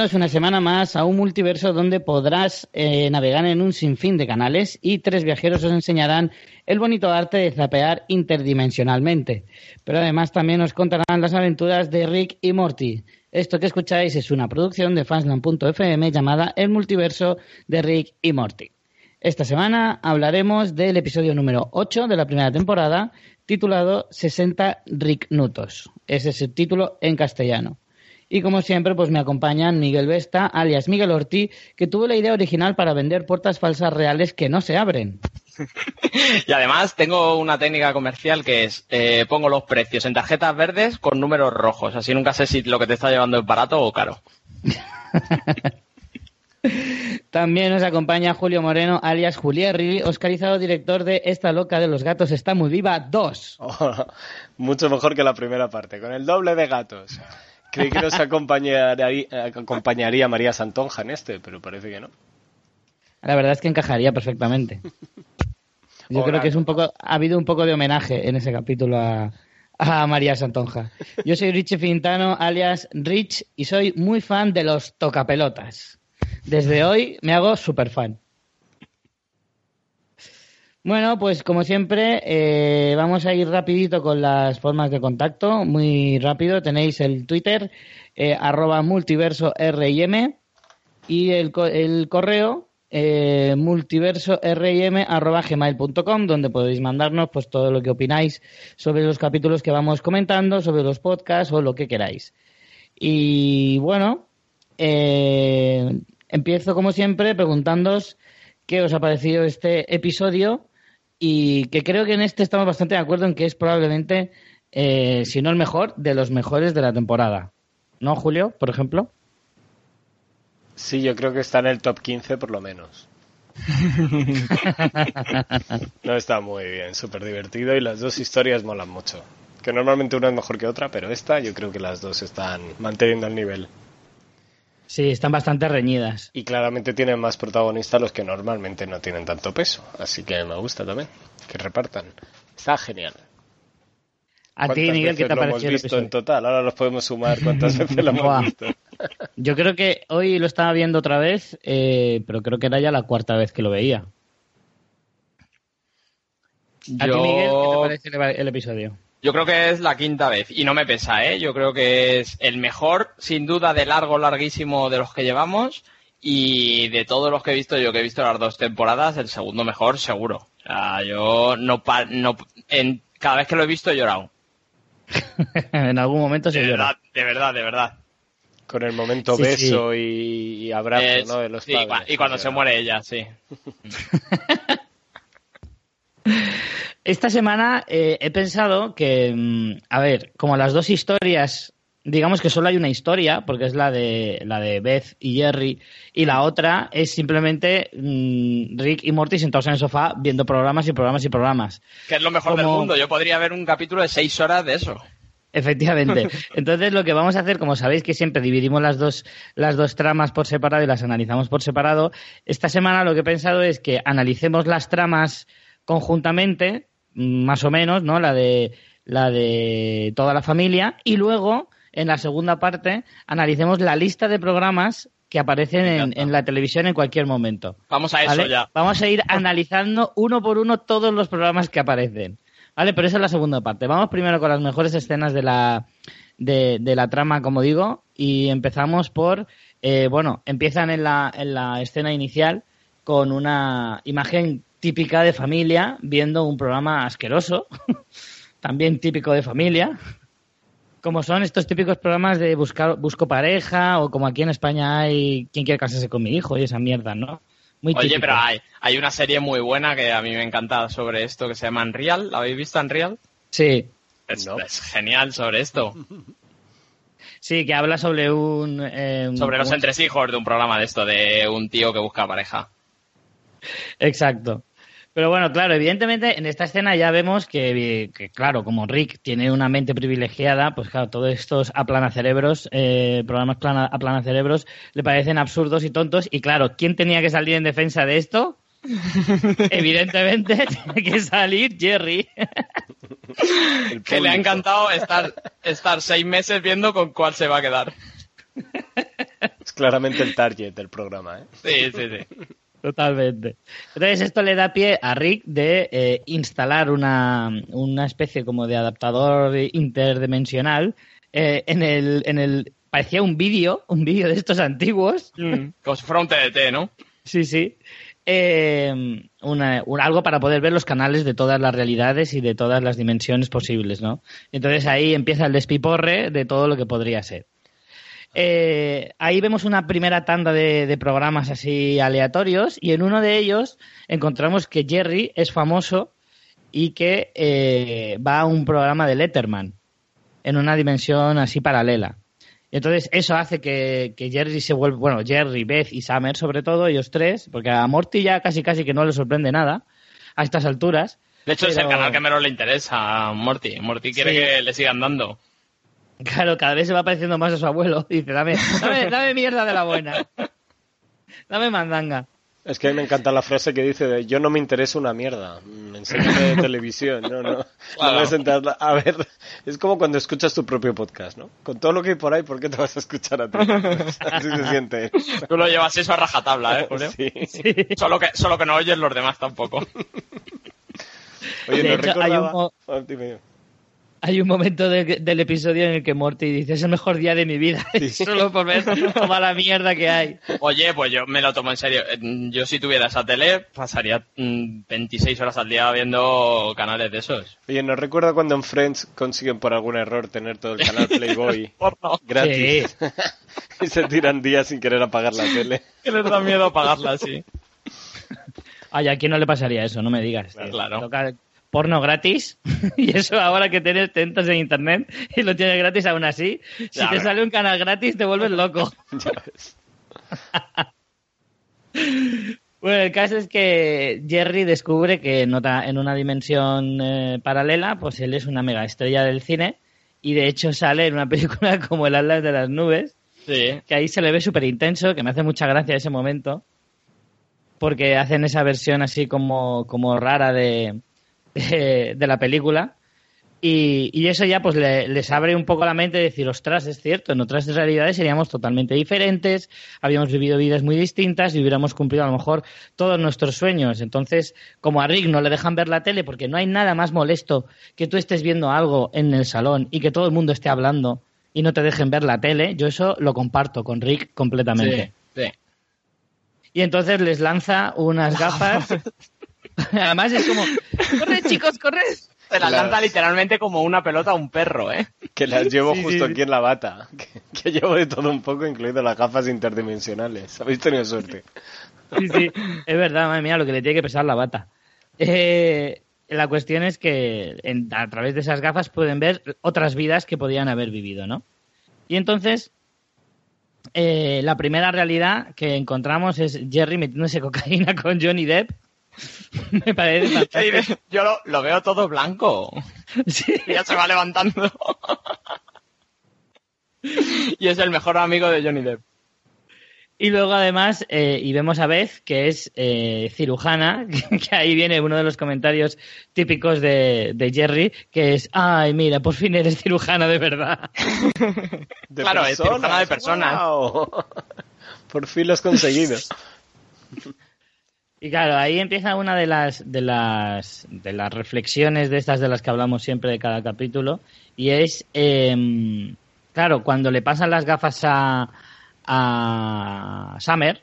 Una semana más a un multiverso donde podrás eh, navegar en un sinfín de canales y tres viajeros os enseñarán el bonito arte de zapear interdimensionalmente. Pero además también os contarán las aventuras de Rick y Morty. Esto que escucháis es una producción de fansland.fm llamada El multiverso de Rick y Morty. Esta semana hablaremos del episodio número 8 de la primera temporada titulado 60 Rick Nutos. Ese es el título en castellano. Y como siempre, pues me acompañan Miguel Vesta, alias Miguel Ortiz, que tuvo la idea original para vender puertas falsas reales que no se abren. y además tengo una técnica comercial que es, eh, pongo los precios en tarjetas verdes con números rojos, así nunca sé si lo que te está llevando es barato o caro. También nos acompaña Julio Moreno, alias Julierri, oscarizado director de Esta loca de los gatos está muy viva 2. mucho mejor que la primera parte, con el doble de gatos. Creí que nos acompañaría, acompañaría María Santonja en este, pero parece que no. La verdad es que encajaría perfectamente. Yo creo que es un poco, ha habido un poco de homenaje en ese capítulo a, a María Santonja. Yo soy Richie Fintano, alias Rich, y soy muy fan de los tocapelotas. Desde hoy me hago super fan. Bueno, pues como siempre, eh, vamos a ir rapidito con las formas de contacto, muy rápido. Tenéis el Twitter, eh, arroba multiverso RIM, y el, el correo eh, multiverso RIM arroba gmail.com, donde podéis mandarnos pues todo lo que opináis sobre los capítulos que vamos comentando, sobre los podcasts o lo que queráis. Y bueno, eh, empiezo como siempre preguntándoos qué os ha parecido este episodio y que creo que en este estamos bastante de acuerdo en que es probablemente, eh, si no el mejor, de los mejores de la temporada. ¿No, Julio, por ejemplo? Sí, yo creo que está en el top 15 por lo menos. no está muy bien, súper divertido y las dos historias molan mucho. Que normalmente una es mejor que otra, pero esta yo creo que las dos están manteniendo el nivel. Sí, están bastante reñidas. Y claramente tienen más protagonistas los que normalmente no tienen tanto peso. Así que me gusta también que repartan. Está genial. A ti, Miguel, ¿qué te ha lo hemos visto en total? Ahora los podemos sumar cuántas veces lo hemos visto. Yo creo que hoy lo estaba viendo otra vez, eh, pero creo que era ya la cuarta vez que lo veía. ¿A ti, Miguel, qué te parece el episodio? Yo creo que es la quinta vez y no me pesa, ¿eh? Yo creo que es el mejor, sin duda, de largo, larguísimo de los que llevamos y de todos los que he visto, yo que he visto las dos temporadas, el segundo mejor, seguro. O sea, yo no, no en, cada vez que lo he visto he llorado. en algún momento se de llora. Verdad, de verdad, de verdad. Con el momento beso Y, abrazo, ¿no? De los sí, Y cuando se muere ella, sí. Esta semana eh, he pensado que, mm, a ver, como las dos historias, digamos que solo hay una historia, porque es la de la de Beth y Jerry, y la otra es simplemente mm, Rick y Morty sentados en el sofá viendo programas y programas y programas. Que es lo mejor del mundo. Yo podría ver un capítulo de seis horas de eso. Efectivamente. Entonces lo que vamos a hacer, como sabéis que siempre dividimos las dos, las dos tramas por separado y las analizamos por separado, esta semana lo que he pensado es que analicemos las tramas conjuntamente más o menos, ¿no? La de, la de toda la familia. Y luego, en la segunda parte, analicemos la lista de programas que aparecen en, la televisión en cualquier momento. Vamos a eso ya. Vamos a ir analizando uno por uno todos los programas que aparecen. ¿Vale? Pero esa es la segunda parte. Vamos primero con las mejores escenas de la, de, la trama, como digo, y empezamos por, eh, bueno, empiezan en la, en la escena inicial con una imagen típica de familia viendo un programa asqueroso, también típico de familia, como son estos típicos programas de buscar busco pareja o como aquí en España hay quién quiere casarse con mi hijo y esa mierda, ¿no? Muy Oye, pero hay, hay una serie muy buena que a mí me encanta sobre esto que se llama Unreal. ¿La habéis visto Unreal? Sí. Es, es genial sobre esto. Sí, que habla sobre un... Eh, sobre los entresijos de un programa de esto, de un tío que busca pareja. Exacto. Pero bueno, claro, evidentemente en esta escena ya vemos que, claro, como Rick tiene una mente privilegiada, pues claro, todos estos aplanacerebros, eh, programas plana, aplanacerebros, le parecen absurdos y tontos. Y claro, ¿quién tenía que salir en defensa de esto? Evidentemente tiene que salir Jerry. que le ha encantado estar, estar seis meses viendo con cuál se va a quedar. Es claramente el target del programa, ¿eh? Sí, sí, sí. Totalmente. Entonces esto le da pie a Rick de eh, instalar una, una especie como de adaptador interdimensional eh, en el, en el parecía un vídeo, un vídeo de estos antiguos. Como si fuera un TDT, ¿no? Sí, sí. Eh, una- un- algo para poder ver los canales de todas las realidades y de todas las dimensiones posibles, ¿no? Entonces ahí empieza el despiporre de todo lo que podría ser. Eh, ahí vemos una primera tanda de, de programas así aleatorios y en uno de ellos encontramos que Jerry es famoso y que eh, va a un programa de Letterman en una dimensión así paralela. Y Entonces eso hace que, que Jerry se vuelva, bueno, Jerry, Beth y Summer sobre todo, ellos tres, porque a Morty ya casi casi que no le sorprende nada a estas alturas. De hecho, es el canal que menos le interesa a Morty. Morty quiere Sí. que le sigan dando. Claro, cada vez se va pareciendo más a su abuelo. Dice, dame, dame, dame mierda de la buena. Dame mandanga. Es que a mí me encanta la frase que dice de yo no me interesa una mierda, enséñame de televisión, no, no, no Claro. voy a sentar a ver, es como cuando escuchas tu propio podcast, ¿no? Con todo lo que hay por ahí, ¿por qué te vas a escuchar a ti? Así se siente. Tú lo llevas eso a rajatabla, ¿eh, Julio? Sí. Solo, que, solo que no oyes los demás tampoco. Oye, De no hecho, hay recordaba... un Hay un momento de- del episodio en el que Morty dice, es el mejor día de mi vida, solo por ver toda la mierda que hay. Oye, pues yo me lo tomo en serio. Eh, Yo si tuviera esa tele, pasaría mm, 26 horas al día viendo canales de esos. Oye, ¿no recuerda cuando en Friends consiguen por algún error tener todo el canal Playboy gratis? y se tiran días sin querer apagar la tele. Que les da miedo apagarla así. Ay, ¿a quién no le pasaría eso? No me digas. Claro. Toca porno gratis y eso ahora que tienes tentos en internet y lo tienes gratis aún así, si te sale un canal gratis te vuelves loco. Bueno, el caso es que Jerry descubre que en, otra- en una dimensión eh, paralela, pues él es una mega estrella del cine y de hecho sale en una película como El Atlas de las Nubes, Sí. que ahí se le ve súper intenso, que me hace mucha gracia ese momento, porque hacen esa versión así como, como rara de, de, de la película. Y, y eso ya pues le- les abre un poco la mente de decir, ostras, es cierto, en otras realidades seríamos totalmente diferentes, habíamos vivido vidas muy distintas y hubiéramos cumplido a lo mejor todos nuestros sueños. Entonces, como a Rick no le dejan ver la tele porque no hay nada más molesto que tú estés viendo algo en el salón y que todo el mundo esté hablando y no te dejen ver la tele, yo eso lo comparto con Rick completamente. Sí. sí. Y entonces les lanza unas gafas. Además es como, corre chicos, corre. Se la Claro. lanza literalmente como una pelota a un perro, ¿eh? Que las llevo Sí, justo sí, aquí en la bata. Que, que llevo de todo un poco, incluido las gafas interdimensionales. Habéis tenido suerte. Sí, sí, es verdad, madre mía, lo que le tiene que pesar la bata. Eh, la cuestión es que en- a través de esas gafas pueden ver otras vidas que podían haber vivido, ¿no? Y entonces, eh, la primera realidad que encontramos es Jerry metiéndose cocaína con Johnny Depp. Me parece fantástico. Yo lo, lo veo todo blanco. Sí. Y ya se va levantando. y es el mejor amigo de Johnny Depp. Y luego además, eh, y vemos a Beth, que es eh, cirujana, que ahí viene uno de los comentarios típicos de, de Jerry, que es, ay, mira, por fin eres cirujana de verdad. De Claro, es cirujana de personas. Por fin lo has conseguido. Y claro, ahí empieza una de las, de las, de las reflexiones de estas de las que hablamos siempre de cada capítulo, y es, em, claro, cuando le pasan las gafas a, a Summer,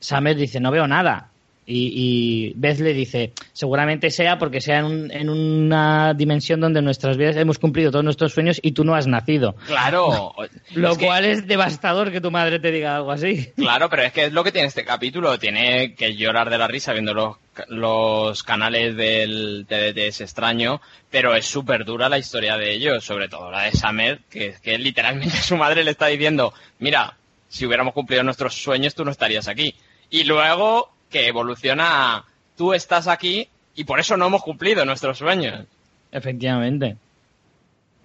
Summer dice, no veo nada. Y, y Beth le dice, seguramente sea porque sea en, un- en una dimensión donde nuestras vidas hemos cumplido todos nuestros sueños y tú no has nacido. Claro. Lo Es que- cual es devastador que tu madre te diga algo así. Claro, pero es que es lo que tiene este capítulo. Tiene que llorar de la risa viendo los, los canales del TDT, es extraño, pero es súper dura la historia de ellos, sobre todo la de Summer, que, que literalmente su madre le está diciendo, mira, si hubiéramos cumplido nuestros sueños tú no estarías aquí. Y luego que evoluciona a, tú estás aquí y por eso no hemos cumplido nuestros sueños. Efectivamente.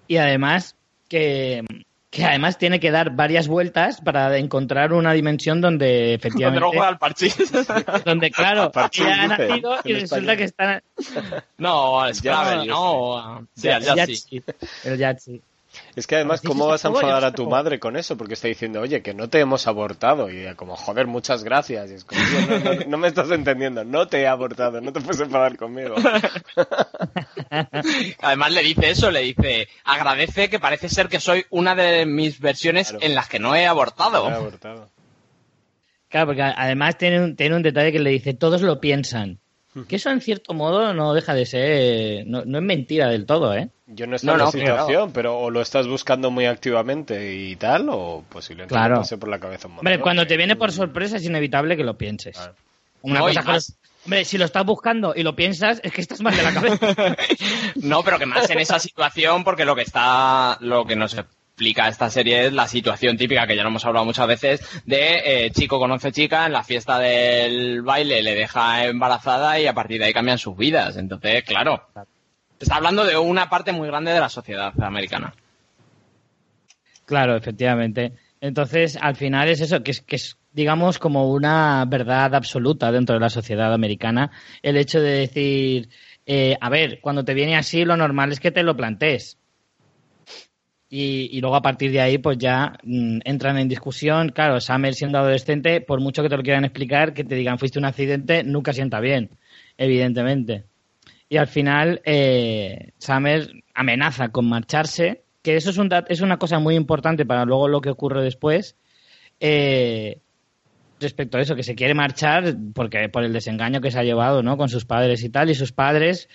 Y además que, que además tiene que dar varias vueltas para encontrar una dimensión donde efectivamente juega al parchís. donde claro Parchís, ella ha nacido y resulta que está no, al Scrabble, no. Sí, al. Yahtzee, el Yahtzee. Es que además, ¿cómo vas a enfadar a tu madre con eso? Porque está diciendo, oye, que no te hemos abortado. Y ella como, joder, muchas gracias. Y es como, "Tío, no, no- no me estás entendiendo. No te he abortado. No te puedes enfadar conmigo. Además le dice eso, le dice, agradece que parece ser que soy una de mis versiones Claro. en las que no he abortado. No he abortado. Claro, porque además tiene un, tiene un detalle que le dice, todos lo piensan. Que eso en cierto modo no deja de ser, no, no es mentira del todo, ¿eh? Yo no estoy No, en la no, situación, pero o lo estás buscando muy activamente y tal, o posiblemente Claro. pase por la cabeza un montón. Hombre, cuando te viene por sorpresa es inevitable que lo pienses. Claro. Una cosa más- Hombre, si lo estás buscando y lo piensas, es que estás mal de la cabeza. No, pero que más en esa situación, porque lo que está, lo que nos explica esta serie la situación típica que ya lo hemos hablado muchas veces de eh, chico conoce chica en la fiesta del baile le deja embarazada y a partir de ahí cambian sus vidas. Entonces, claro, está hablando de una parte muy grande de la sociedad americana. Claro, efectivamente. Entonces, al final es eso, que es, que es, digamos, como una verdad absoluta dentro de la sociedad americana, el hecho de decir, eh, a ver, cuando te viene así, lo normal es que te lo plantees. Y, luego a partir de ahí, pues ya mm, entran en discusión. Claro, Summer siendo adolescente, por mucho que te lo quieran explicar, que te digan fuiste un accidente, nunca sienta bien, evidentemente. Y al final, eh, Summer amenaza con marcharse, que eso es, un es una cosa muy importante para luego lo que ocurre después. eh, respecto a eso, que se quiere marchar porque por el desengaño que se ha llevado ¿no? con sus padres y tal, y sus padres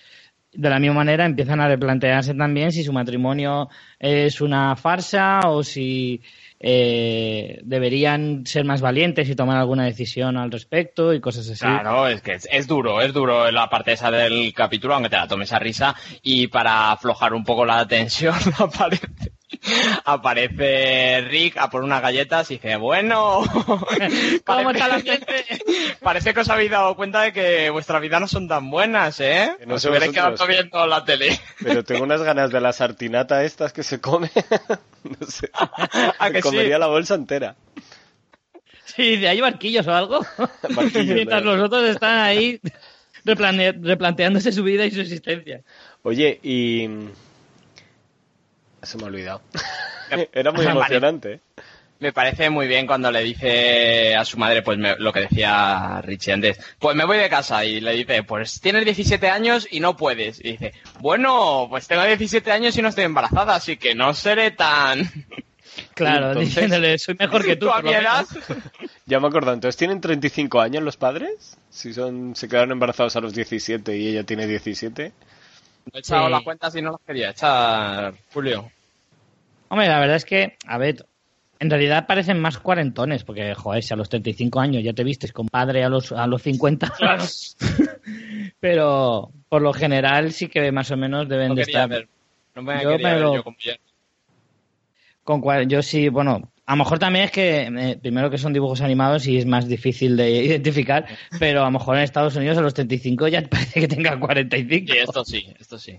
de la misma manera empiezan a replantearse también si su matrimonio es una farsa o si eh, deberían ser más valientes y tomar alguna decisión al respecto y cosas así. Claro, es que es, duro, es duro la parte esa del capítulo, aunque te la tomes a risa. Y para aflojar un poco la tensión, aparece, aparece Rick a por unas galletas y dice, bueno, ¿Cómo está la parece- gente? Parece que os habéis dado cuenta de que vuestras vidas no son tan buenas, ¿eh? Que no os hubierais quedado viendo la tele. Pero tengo unas ganas de la sartinata estas que se come. no sé. ¿A que Me sí? comería la bolsa entera. Sí, de ahí barquillos o algo. Barquillos, Mientras claro. los otros están ahí replanteándose su vida y su existencia. Oye, y... Se me ha olvidado. Era muy emocionante. Me parece muy bien cuando le dice a su madre, pues me- lo que decía Richie antes, pues me voy de casa y le dice, pues tienes 17 años y no puedes. Y dice, bueno, pues tengo 17 años y no estoy embarazada, así que no seré tan... Claro, Entonces- diciéndole, soy mejor que tú. ¿Tú a mi edad? Ya me acuerdo. Entonces, ¿tienen 35 años los padres? Si son se quedaron embarazados a los 17 y ella tiene 17. He echado Sí. las cuentas y no las quería echar, Julio. Hombre, la verdad es que, a ver, en realidad parecen más cuarentones, porque, joder, si a los 35 años ya te vistes con padre a los, a los 50. Pero, por lo general, sí que más o menos deben No de estar. ver. No me Yo lo- yo. Con yo sí, bueno, a lo mejor también es que, eh, primero que son dibujos animados y es más difícil de identificar, pero a lo mejor en Estados Unidos a los 35 ya parece que tenga 45. Sí, esto sí, esto sí.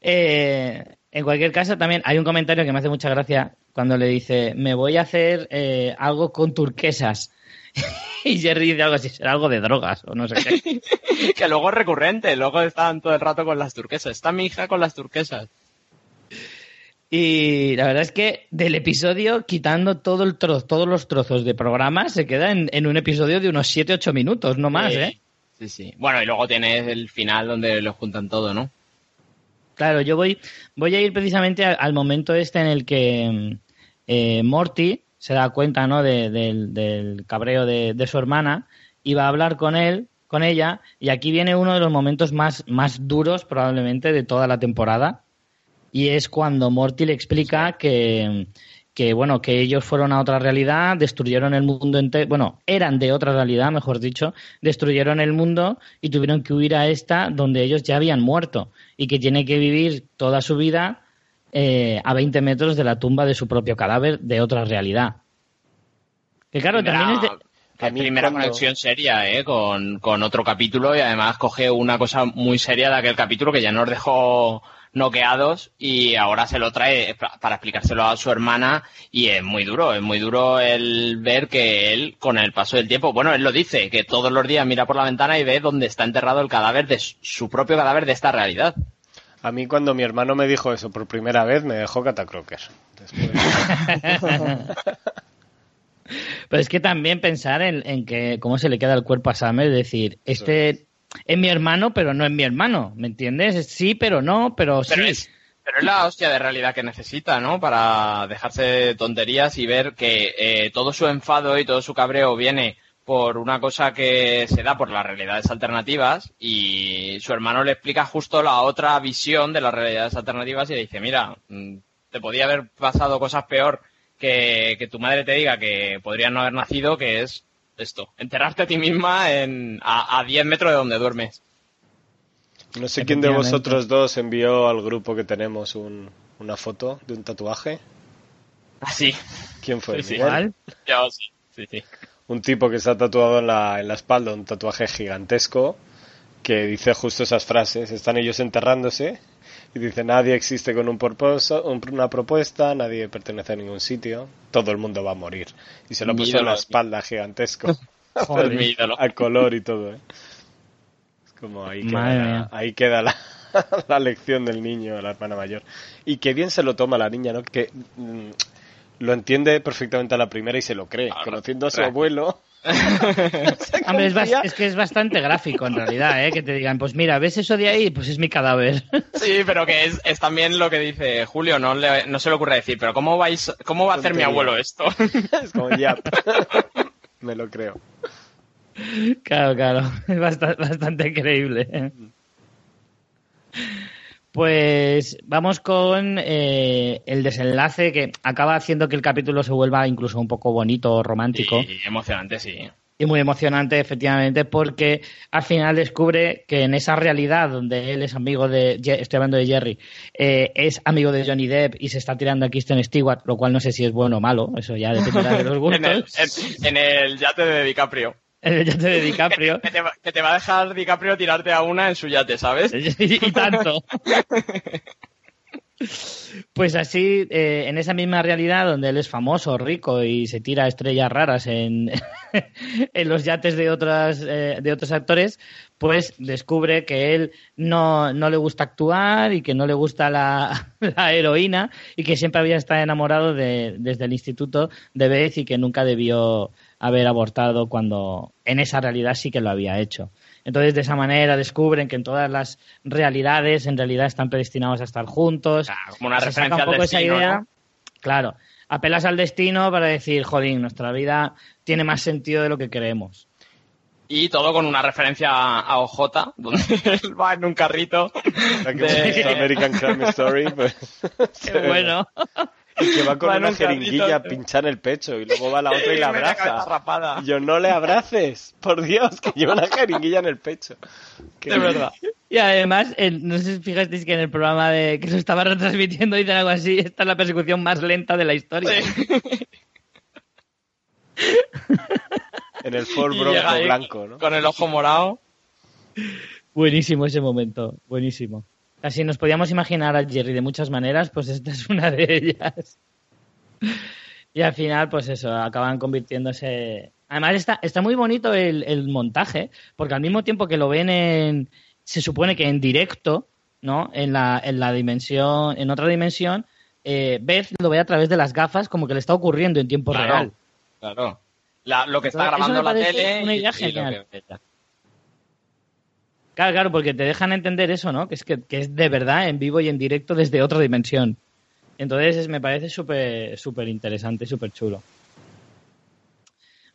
Eh, en cualquier caso, también hay un comentario que me hace mucha gracia cuando le dice, me voy a hacer eh, algo con turquesas. y Jerry dice algo así, será algo de drogas o no sé qué. que luego es recurrente, luego están todo el rato con las turquesas. Está mi hija con las turquesas. Y la verdad es que del episodio, quitando todo el tro- todos los trozos de programa, se queda en, en un episodio de unos 7-8 minutos, no más, Sí, ¿eh? Sí, sí. Bueno, y luego tienes el final donde lo juntan todo, ¿no? Claro, yo voy, voy a ir precisamente al, al momento este en el que eh, Morty se da cuenta ¿no? de- del, del cabreo de, de su hermana y va a hablar con él, con ella, y aquí viene uno de los momentos más, más duros probablemente de toda la temporada, y es cuando Morty le explica que, que bueno, que ellos fueron a otra realidad, destruyeron el mundo entero, bueno, eran de otra realidad, mejor dicho, destruyeron el mundo y tuvieron que huir a esta donde ellos ya habían muerto y que tiene que vivir toda su vida eh, a 20 metros de la tumba de su propio cadáver de otra realidad. Que claro, también es de... Primera cuando- conexión seria, ¿eh? Con, con otro capítulo y además coge una cosa muy seria de aquel capítulo que ya nos dejó noqueados y ahora se lo trae pa- para explicárselo a su hermana y es muy duro, es muy duro el ver que él, con el paso del tiempo, bueno, él lo dice, que todos los días mira por la ventana y ve dónde está enterrado el cadáver de su- su propio cadáver de esta realidad. A mí cuando mi hermano me dijo eso por primera vez me dejó catacroker. Después... Pero es que también pensar en, en, que cómo se le queda el cuerpo a Sam, es decir, este es mi hermano, pero no es mi hermano, ¿me entiendes? Sí, pero no, pero, pero sí. Es, pero es la hostia de realidad que necesita, ¿no? Para dejarse de tonterías y ver que eh, todo su enfado y todo su cabreo viene por una cosa que se da por las realidades alternativas y su hermano le explica justo la otra visión de las realidades alternativas y le dice, mira, mm, te podía haber pasado cosas peor que, que tu madre te diga que podrías no haber nacido, que es esto, enterrarte a ti misma en, a, a 10 metros de donde duermes. No sé quién de vosotros dos envió al grupo que tenemos un, una foto de un tatuaje. ¿Ah, sí? ¿Quién fue? Sí, sí. Yo sí, sí, sí. Un tipo que se ha tatuado en la, en la espalda un tatuaje gigantesco que dice justo esas frases. Están ellos enterrándose y dice nadie existe con un propósito, una propuesta, nadie pertenece a ningún sitio, todo el mundo va a morir. Y se lo Mi puso en la espalda gigantesco. Joder, mi ídolo. Al color y todo, ¿eh? Es como ahí queda, mía. ahí queda la, la lección del niño, la hermana mayor. Y qué bien se lo toma la niña, ¿no? Que mm, lo entiende perfectamente a la primera y se lo cree. Conociendo a su abuelo. Hombre, es, que es bastante gráfico en realidad, ¿eh? Que te digan, pues mira, ¿ves eso de ahí? Pues es mi cadáver. Sí, pero que es, es también lo que dice Julio, no, le- no se le ocurre decir, pero ¿cómo vais, cómo va a hacer mi abuelo esto? es como ya. Me lo creo. Claro, claro, es bastante, bastante creíble. Pues vamos con eh, el desenlace que acaba haciendo que el capítulo se vuelva incluso un poco bonito, romántico Y emocionante, sí. y muy emocionante, efectivamente, porque al final descubre que en esa realidad donde él es amigo de, estoy hablando de Jerry, eh, es amigo de Johnny Depp y se está tirando a Kristen Stewart, lo cual no sé si es bueno o malo, eso ya dependerá de los En el, gustos. en, en el yate de DiCaprio. En el yate de DiCaprio. Que te, va- que te va a dejar DiCaprio tirarte a una en su yate, ¿sabes? y tanto. Pues así, eh, en esa misma realidad donde él es famoso, rico y se tira estrellas raras en, en los yates de, otras, eh, de otros actores, pues descubre que él no, no le gusta actuar y que no le gusta la, la heroína y que siempre había estado enamorado de, desde el instituto de Beth y que nunca debió haber abortado cuando en esa realidad sí que lo había hecho. Entonces, de esa manera descubren que en todas las realidades en realidad están predestinados a estar juntos. Ah, como una Se saca referencia un poco al esa destino, idea. ¿no? Claro, apelas al destino para decir, jolín, nuestra vida tiene más sentido de lo que creemos. Y todo con una referencia a OJ, donde él va en un carrito. De- American Crime Story, pues. Qué bueno. Y que va con una jeringuilla a pinchar el pecho y luego va la otra y la abraza. Y yo, no le abraces, por Dios, que lleva una jeringuilla en el pecho. Qué De verdad. Y además, el- no sé si fijasteis que en el programa de que se estaba retransmitiendo dicen algo así, esta es la persecución más lenta de la historia. En el Ford Bronco blanco, ¿no? Con el ojo morado. Buenísimo ese momento, buenísimo. Así nos podíamos imaginar a Jerry de muchas maneras, pues esta es una de ellas. Y al final, pues eso, acaban convirtiéndose. Además, está, está muy bonito el, el montaje, porque al mismo tiempo que lo ven en. Se supone que en directo, ¿no? En la, en la dimensión, en otra dimensión, eh, Beth lo ve a través de las gafas como que le está ocurriendo en tiempo Claro. real. Claro. La- lo que está grabando la tele. una y- idea y lo genial. que- Claro, claro, porque te dejan entender eso, ¿no? Que es que, que es de verdad en vivo y en directo desde otra dimensión. Entonces es- me parece súper súper interesante, súper chulo.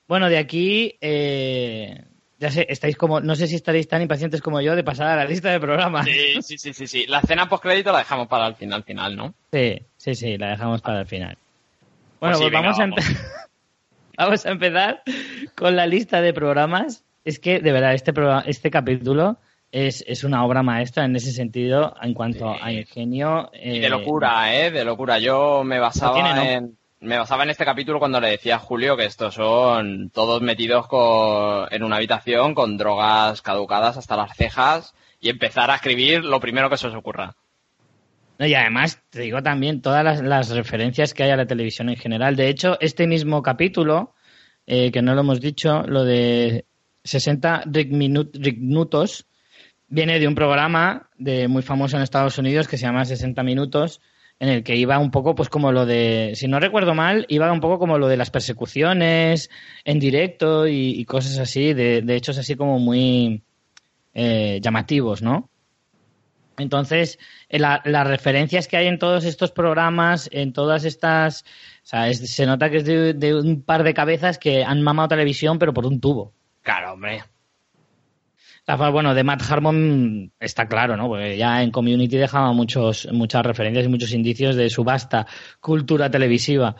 Bueno, de aquí, eh, ya sé, estáis como, no sé si estaréis tan impacientes como yo de pasar a la lista de programas. Sí, sí, sí, sí, sí. La escena postcrédito la dejamos para el final, final, ¿no? Sí, sí, sí, la dejamos para el final. Bueno, Pues sí, pues venga, vamos, a vamos. a empezar con la lista de programas. Es que, de verdad, este, programa, este capítulo es, es una obra maestra en ese sentido, en cuanto Sí. a ingenio. Y eh, de locura, ¿eh? De locura. Yo me basaba tiene, ¿no? en... Me basaba en este capítulo cuando le decía a Julio que estos son todos metidos con- en una habitación con drogas caducadas hasta las cejas y empezar a escribir lo primero que se os ocurra. No, y además, te digo también todas las, las referencias que hay a la televisión en general. De hecho, este mismo capítulo, eh, que no lo hemos dicho, lo de 60 rigminut- rignutos, viene de un programa de muy famoso en Estados Unidos que se llama 60 Minutos, en el que iba un poco, pues como lo de, si no recuerdo mal, iba un poco como lo de las persecuciones en directo y, cosas así, de, de, hechos así como muy eh, llamativos, ¿no? Entonces, eh, las referencias que hay en todos estos programas, en todas estas, o sea, se nota que es de, un par de cabezas que han mamado televisión, pero por un tubo. Claro, hombre. Bueno, de Matt Harmon está claro, ¿no? Porque ya en Community dejaba muchos, muchas referencias y muchos indicios de su vasta cultura televisiva.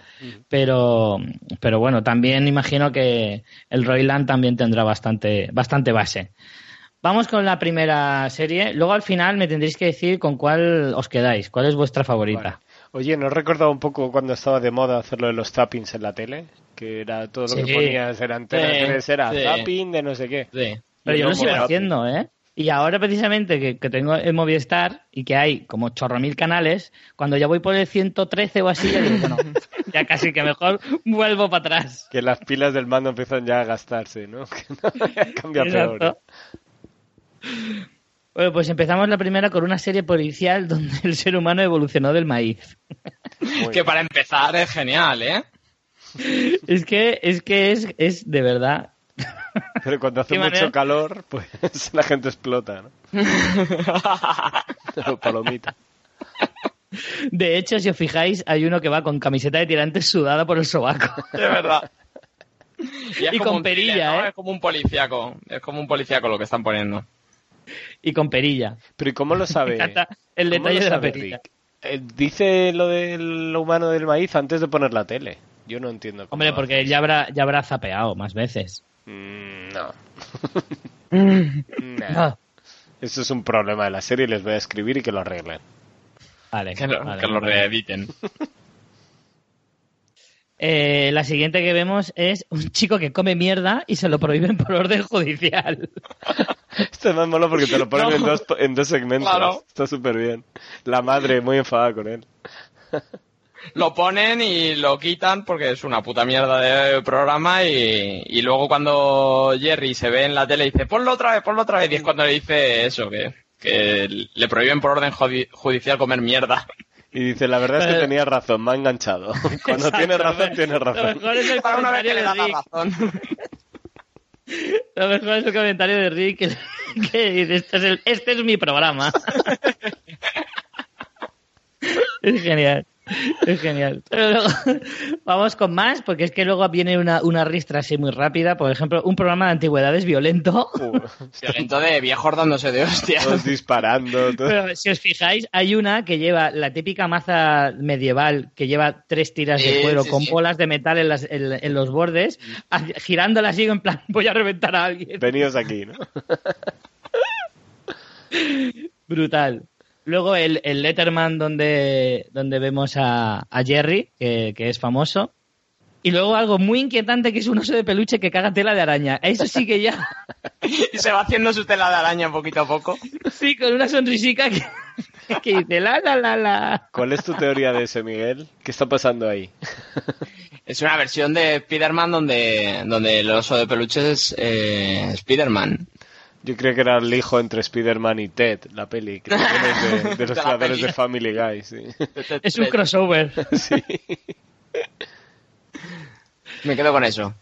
Pero, pero bueno, también imagino que el Royland también tendrá bastante, bastante base. Vamos con la primera serie. Luego al final me tendréis que decir con cuál os quedáis. ¿Cuál es vuestra favorita? Oye, ¿no has recordado un poco cuando estaba de moda hacerlo de los tappings en la tele? Que era todo lo que ponías, era antenas, era zapping de no sé qué. Pero yo lo sigo haciendo, ¿eh? Y ahora precisamente que, tengo el Movistar y que hay como chorro mil canales, cuando ya voy por el 113 o así, ya digo, bueno, ya casi que mejor vuelvo para atrás. Que las pilas del mando empiezan ya a gastarse, ¿no? Que cambia peor. Bueno, pues empezamos la primera con una serie policial donde el ser humano evolucionó del maíz. que para empezar es genial, ¿eh? Es que es que es, es de verdad pero cuando hace mucho calor, pues la gente explota, ¿no? palomita. De hecho, si os fijáis, hay uno que va con camiseta de tirantes sudada por el sobaco. De verdad. Y, con perilla, ¿eh? Es como un policíaco. Es como un policíaco lo que están poniendo. Y con perilla. Pero ¿y cómo lo sabe? el detalle de la perilla. Eh, dice lo del humano del maíz antes de poner la tele. Yo no entiendo. Hombre, porque ya habrá, ya habrá zapeado más veces. Mm, no. no. Eso es un problema de la serie y les voy a escribir y que lo arreglen. Vale, que lo, que lo reediten. Eh, la siguiente que vemos es un chico que come mierda y se lo prohíben por orden judicial. Esto es más malo porque te lo ponen en, dos, en dos segmentos. Está súper bien. La madre muy enfadada con él lo ponen y lo quitan porque es una puta mierda de programa y, luego cuando Jerry se ve en la tele y dice ponlo otra vez, ponlo otra vez y es cuando le dice eso, que, le prohíben por orden judicial comer mierda. Y dice, la verdad es que tenía razón, me ha enganchado. Cuando tiene razón, tiene razón. Lo mejor es el comentario de Rick. Lo mejor es el comentario de Rick que, dice, este es, este es mi programa. es genial. Es genial. vamos con más, porque es que luego viene una, una ristra así muy rápida. Por ejemplo, un programa de antigüedades violento. violento de viejos dándose de hostias. disparando. Pero si os fijáis, hay una que lleva la típica maza medieval que lleva tres tiras de cuero con bolas de metal en, las, en, los bordes, girándola así en plan, voy a reventar a alguien. Venidos aquí, ¿no? Brutal. Luego el, el Letterman donde, donde vemos a, Jerry, que, es famoso. Y luego algo muy inquietante que es un oso de peluche que caga tela de araña. Eso sí que ya. y se va haciendo su tela de araña poquito a poco. Sí, con una sonrisica que, que dice la la la la. ¿Cuál es tu teoría de ese, Miguel? ¿Qué está pasando ahí? es una versión de Spider-Man donde, donde el oso de peluche es eh, Spider-Man. Yo creo que era el hijo entre Spider-Man y Ted, la peli, que de, de los creadores de Family Guy. Sí. Es un crossover. sí. Me quedo con eso.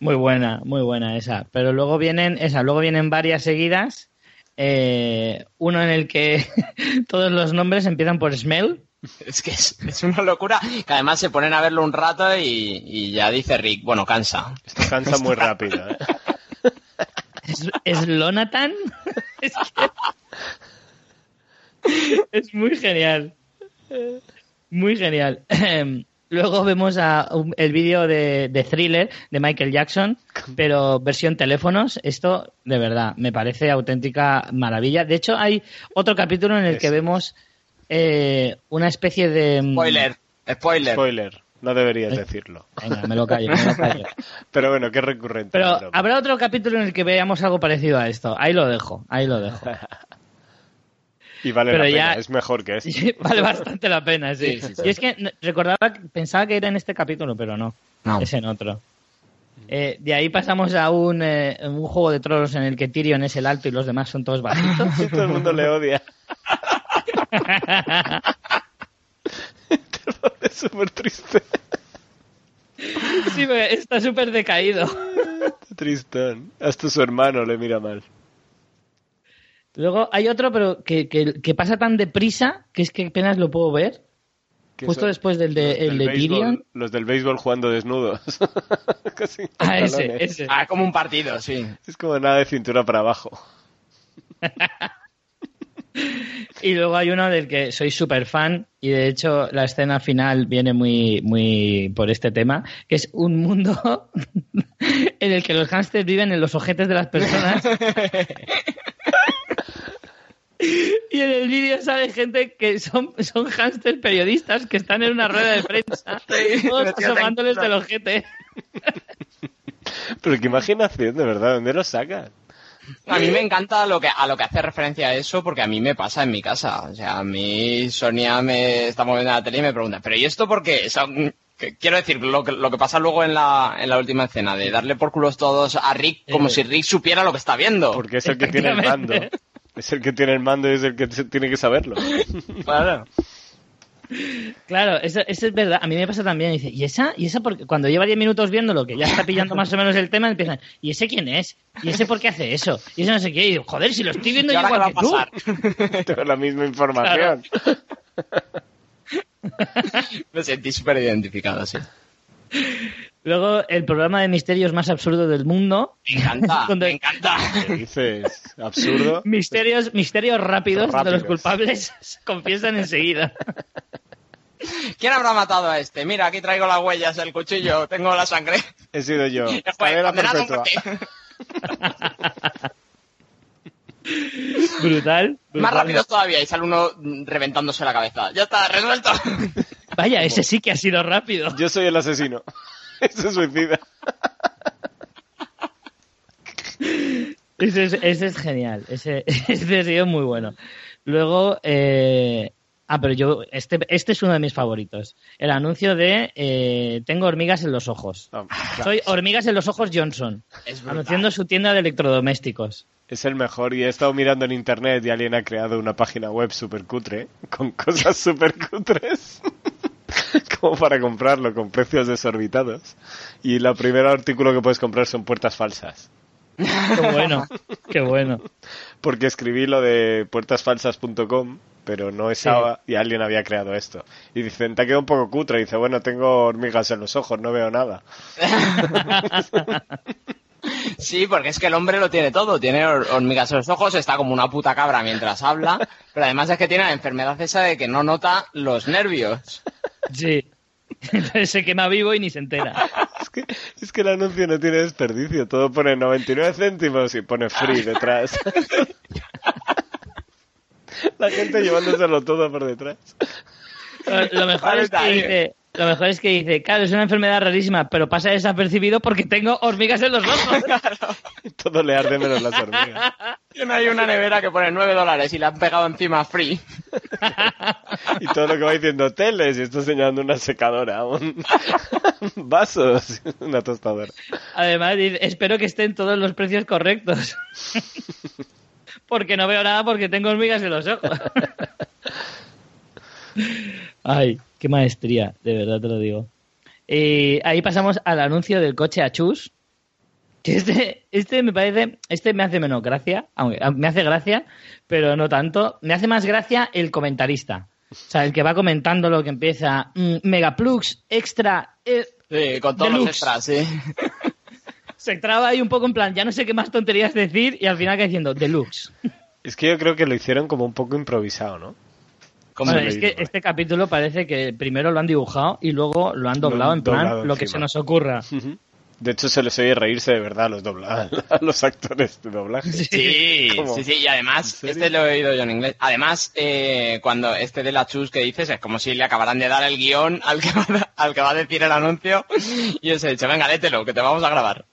Muy buena, muy buena esa. Pero luego vienen, esa, luego vienen varias seguidas. Eh, uno en el que todos los nombres empiezan por Smell. Es que es, una locura. Que además se ponen a verlo un rato y, y ya dice Rick, bueno, cansa. Esto cansa muy rápido, ¿eh? ¿Es, Lonatan? es, muy genial. Muy genial. Luego vemos a el vídeo de, Thriller de Michael Jackson, pero versión teléfonos. Esto, de verdad, me parece auténtica maravilla. De hecho, hay otro capítulo en el que vemos eh, una especie de... Mm, spoiler, spoiler. Spoiler. No deberías decirlo. Venga, me lo callo, me lo callo. Pero bueno, qué recurrente. Pero habrá otro capítulo en el que veamos algo parecido a esto. Ahí lo dejo, ahí lo dejo. y vale la pena, es mejor que este. vale bastante la pena, sí. Y es que recordaba, pensaba que era en este capítulo, pero no. no. Es en otro. Eh, de ahí pasamos a un, eh, un juego de tronos en el que Tyrion es el alto y los demás son todos bajitos. Y todo el mundo le odia. es súper triste. sí, está súper decaído. Tristón. Hasta su hermano le mira mal. Luego hay otro, pero que, que, que pasa tan deprisa que es que apenas lo puedo ver. ¿Qué Justo son? después del de, Los el del de béisbol- Tyrion. Los del béisbol jugando desnudos. Casi Ah, ese, ese. Ah, como un partido, sí. Es como nada de cintura para abajo. Y luego hay uno del que soy súper fan y de hecho la escena final viene muy, muy por este tema, que es un mundo en el que los hámsters viven en los ojetes de las personas. Y en el vídeo sale gente que son, son hámsters periodistas que están en una rueda de prensa, todos asomándoles del ojete. Pero qué imaginación, de verdad. ¿Dónde lo sacan? A mí me encanta lo que, a lo que hace referencia a eso porque a mí me pasa en mi casa. O sea, a mí Sonia me está moviendo la tele y me pregunta, ¿pero y esto por qué? O sea, que- quiero decir, lo que, lo que pasa luego en la, en la última escena, de darle por culos todos a Rick como Eh. si Rick supiera lo que está viendo. Porque es el que tiene el mando. Es el que tiene el mando y es el que tiene que saberlo. Claro. Claro, eso, eso es verdad. A mí me pasa también. Dice, ¿y esa? ¿Y esa porque cuando lleva 10 minutos viéndolo, que ya está pillando más o menos el tema, empiezan, ¿y ese quién es? ¿Y ese por qué hace eso? ¿Y ese no sé qué? Y digo, joder, si lo estoy viendo ¿Y yo igual va a que tú. pasar? Tengo la misma información. Me sentí súper identificado, sí. Luego, el programa de misterios más absurdo del mundo. Me encanta, Donde- me encanta. ¿Qué dices? Absurdo. Misterios, misterios rápidos, donde los culpables se confiesan enseguida. ¿Quién habrá matado a este? Mira, aquí traigo las huellas, el cuchillo, tengo la sangre. He sido yo. Cadena perpetua. muerte. Brutal. Más brutal. rápido todavía y sale uno reventándose la cabeza. Ya está, resuelto. Vaya, ese sí que ha sido rápido. Yo soy el asesino. Se suicida. Ese es, ese es genial. Ese, ese ha sido muy bueno. Luego, eh, ah, pero yo, este, este es uno de mis favoritos. El anuncio de eh, Tengo hormigas en los ojos. No, claro. Soy hormigas en los ojos Johnson. Anunciando su tienda de electrodomésticos. Es el mejor y he estado mirando en internet y alguien ha creado una página web super cutre con cosas super cutres como para comprarlo con precios desorbitados. Y el primer artículo que puedes comprar son puertas falsas. Qué bueno, qué bueno. porque escribí lo de puertasfalsas.com pero no estaba y alguien había creado esto. Y dicen te ha quedado un poco cutre y dice bueno tengo hormigas en los ojos no veo nada Sí, porque es que el hombre lo tiene todo. Tiene hor- hormigas en los ojos, está como una puta cabra mientras habla, pero además es que tiene la enfermedad esa de que no nota los nervios. Sí. Entonces se quema vivo y ni se entera. es que, es que el anuncio no tiene desperdicio todo pone 99 céntimos y pone free detrás la gente llevándoselo todo por detrás Lo mejor es que dice, lo mejor es que dice, claro, es una enfermedad rarísima, pero pasa desapercibido porque tengo hormigas en los ojos. todo le arde menos las hormigas Tiene ahí una nevera que pone 9 dólares y le han pegado encima free. y todo lo que va diciendo teles y está señalando una secadora un vasos una tostadora Además, dice, espero que estén todos los precios correctos. porque no veo nada porque tengo hormigas en los ojos. Ay, qué maestría, de verdad te lo digo. Eh, ahí pasamos al anuncio del coche Achus. Que este, este me parece, este me hace menos gracia, aunque ah, me hace gracia, pero no tanto. Me hace más gracia el comentarista. O sea, el que va comentando lo que empieza, mm, Megaplux, extra, eh, Sí, con todos los extras, sí. se traba ahí un poco en plan, ya no sé qué más tonterías decir y al final acaba diciendo deluxe. es que yo creo que lo hicieron como un poco improvisado ¿no? Bueno, es que este capítulo parece que primero lo han dibujado y luego lo han Lo han doblado en plan doblado lo que encima. se nos ocurra. de hecho se les oye reírse de verdad a los dobla a los actores de doblaje Sí, ¿Cómo? sí, sí, y además, este lo he oído yo en inglés. Además, eh, cuando este de la chus que dices, es como si le acabaran de dar el guion al que va, a- al que va a decir el anuncio y os he dicho, venga, lételo, que te vamos a grabar.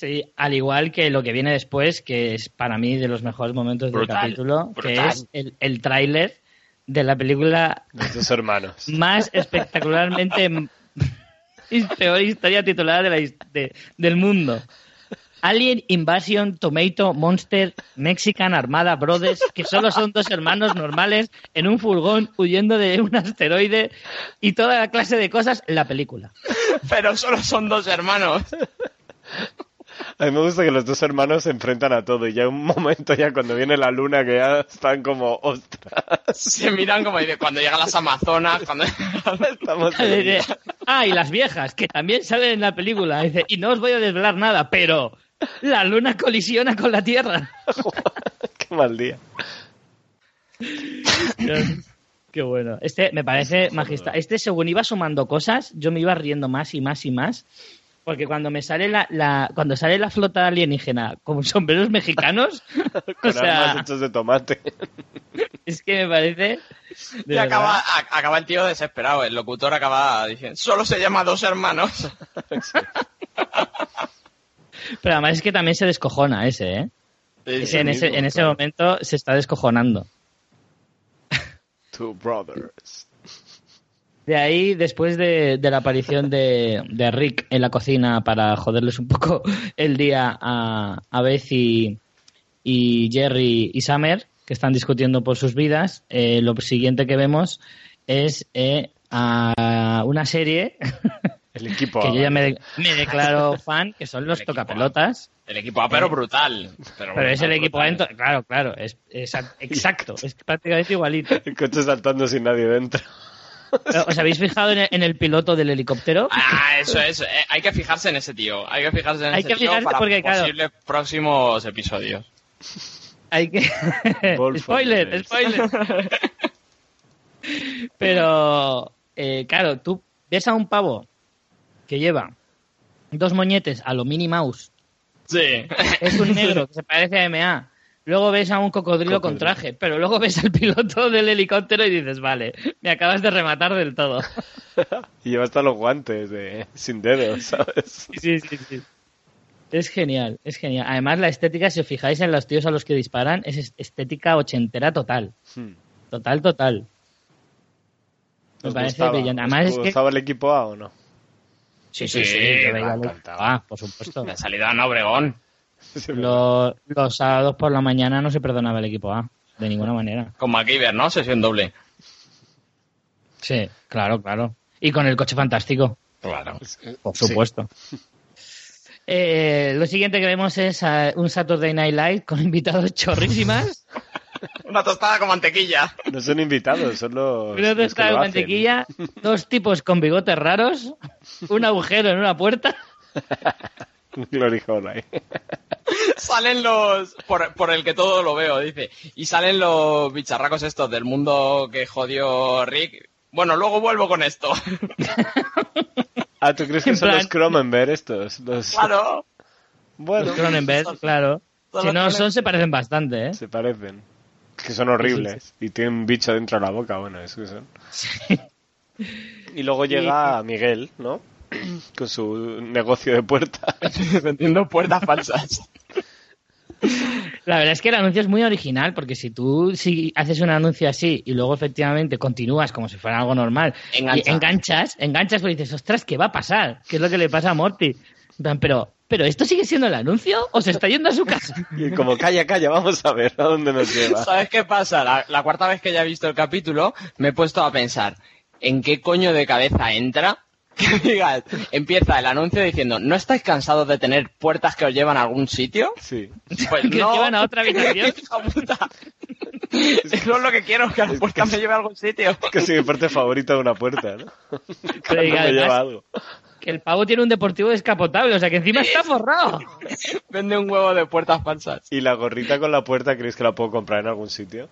Sí, al igual que lo que viene después, que es para mí de los mejores momentos Brutal, del capítulo, que es el, el tráiler de la película dos hermanos más espectacularmente peor historia titulada de la his- de- del mundo. Alien Invasion Tomato Monster Mexican Armada Brothers, que solo son dos hermanos normales en un furgón huyendo de un asteroide y toda la clase de cosas en la película. Pero solo son dos hermanos. A mí me gusta que los dos hermanos se enfrentan a todo y ya hay un momento ya cuando viene la luna que ya están como, ostras, Se miran como cuando llegan las Amazonas, cuando... estamos... Ah, y las viejas, que también salen en la película. Dice, y no os voy a desvelar nada, pero la luna colisiona con la Tierra. Qué mal día. Qué bueno. Este me parece magistral. Este, según iba sumando cosas, yo me iba riendo más y más y más. Porque cuando me sale la, la- cuando sale la flota alienígena con sombreros mexicanos, o Con sea, armas hechos de tomate. es que me parece. Y acaba, verdad. a- acaba el tío desesperado. El locutor acaba diciendo, solo se llama dos hermanos. Pero además es que también se descojona ese, ¿eh? Ese en, ese, en ese momento se está descojonando. Two brothers. De ahí, después de, de la aparición de, de Rick en la cocina para joderles un poco el día a, a Beth y, y Jerry y Summer, que están discutiendo por sus vidas, eh, lo siguiente que vemos es eh, a una serie El equipo que yo ya me, me declaro fan, que son los El equipo A. tocapelotas. El equipo A, pero brutal. Pero, Pero es el equipo brutal. A, ento- claro, claro, es, exacto, es prácticamente igualito. El coche saltando sin nadie dentro. ¿Os habéis fijado en el, en el piloto del helicóptero? Ah, eso es. eh, hay que fijarse en ese tío. Hay que fijarse en Hay ese que tío para porque, claro- posibles próximos episodios. Hay que. Spoiler, spoiler. Pero, eh, claro, tú ves a un pavo que lleva dos moñetes a lo Minnie Mouse, Sí. es un negro que se parece a MA. Luego ves a un cocodrilo, con traje, pero luego ves al piloto del helicóptero y dices, vale, me acabas de rematar del todo. Y lleva hasta los guantes de sin dedos, ¿sabes? Sí, sí, sí. Es genial, es genial. Además, la estética, si os fijáis en los tíos a los que disparan, es est- estética ochentera total. Hmm. Total, total. Me ¿Os parece gustaba? brillante. ¿Os Además, es que. gustaba el equipo A o no? Sí, sí, sí, sí, yo me. Ah, por supuesto. La salida a Obregón. Los, los sábados por la mañana no se perdonaba el equipo A, de ninguna manera. Con MacGyver, ¿no? Sesión doble. Sí, claro, claro. Y con el coche fantástico, Claro. por Sí. supuesto. Eh, lo siguiente que vemos es un Saturday Night Live con invitados chorrísimas. Una tostada con mantequilla. No son invitados, son los. Una tostada hacen. mantequilla, dos tipos con bigotes raros, un agujero en una puerta. Glory hole. Salen los... Por, por el que todo lo veo, dice. Y salen los bicharracos estos del mundo que jodió Rick. Bueno, luego vuelvo con esto. Ah, ¿tú crees que En son plan- los Cronenberg estos? Los... claro. Bueno, Cronenberg, claro. Son Si los no Cronenberg. son, se parecen bastante, ¿eh? se parecen. Es que son horribles. Y tienen un bicho dentro de la boca, bueno, eso que son. Y luego llega Miguel, ¿no? Con su negocio de puerta. Vendiendo puertas falsas. La verdad es que el anuncio es muy original, porque si tú si haces un anuncio así y luego efectivamente continúas como si fuera algo normal, Engancha. y enganchas, enganchas, pues dices, ostras, ¿qué va a pasar? ¿Qué es lo que le pasa a Morty? Pero, pero ¿esto sigue siendo el anuncio o se está yendo a su casa? Y como, calla, calla, vamos a ver a dónde nos lleva. ¿Sabes qué pasa? La, la cuarta vez que ya he visto el capítulo, me he puesto a pensar, ¿en qué coño de cabeza entra? Que digas, empieza el anuncio diciendo, ¿no estáis cansados de tener puertas que os llevan a algún sitio? Sí. Pues Que os llevan a otra habitación. Hija puta. Eso es lo que quiero, que la puerta me lleve a algún sitio. Casi mi parte favorita de una puerta, ¿no? Cuando diga, me lleva algo. Que el pavo tiene un deportivo descapotable, o sea que encima está forrado. Vende un huevo de puertas falsas. ¿Y la gorrita con la puerta creéis que la puedo comprar en algún sitio?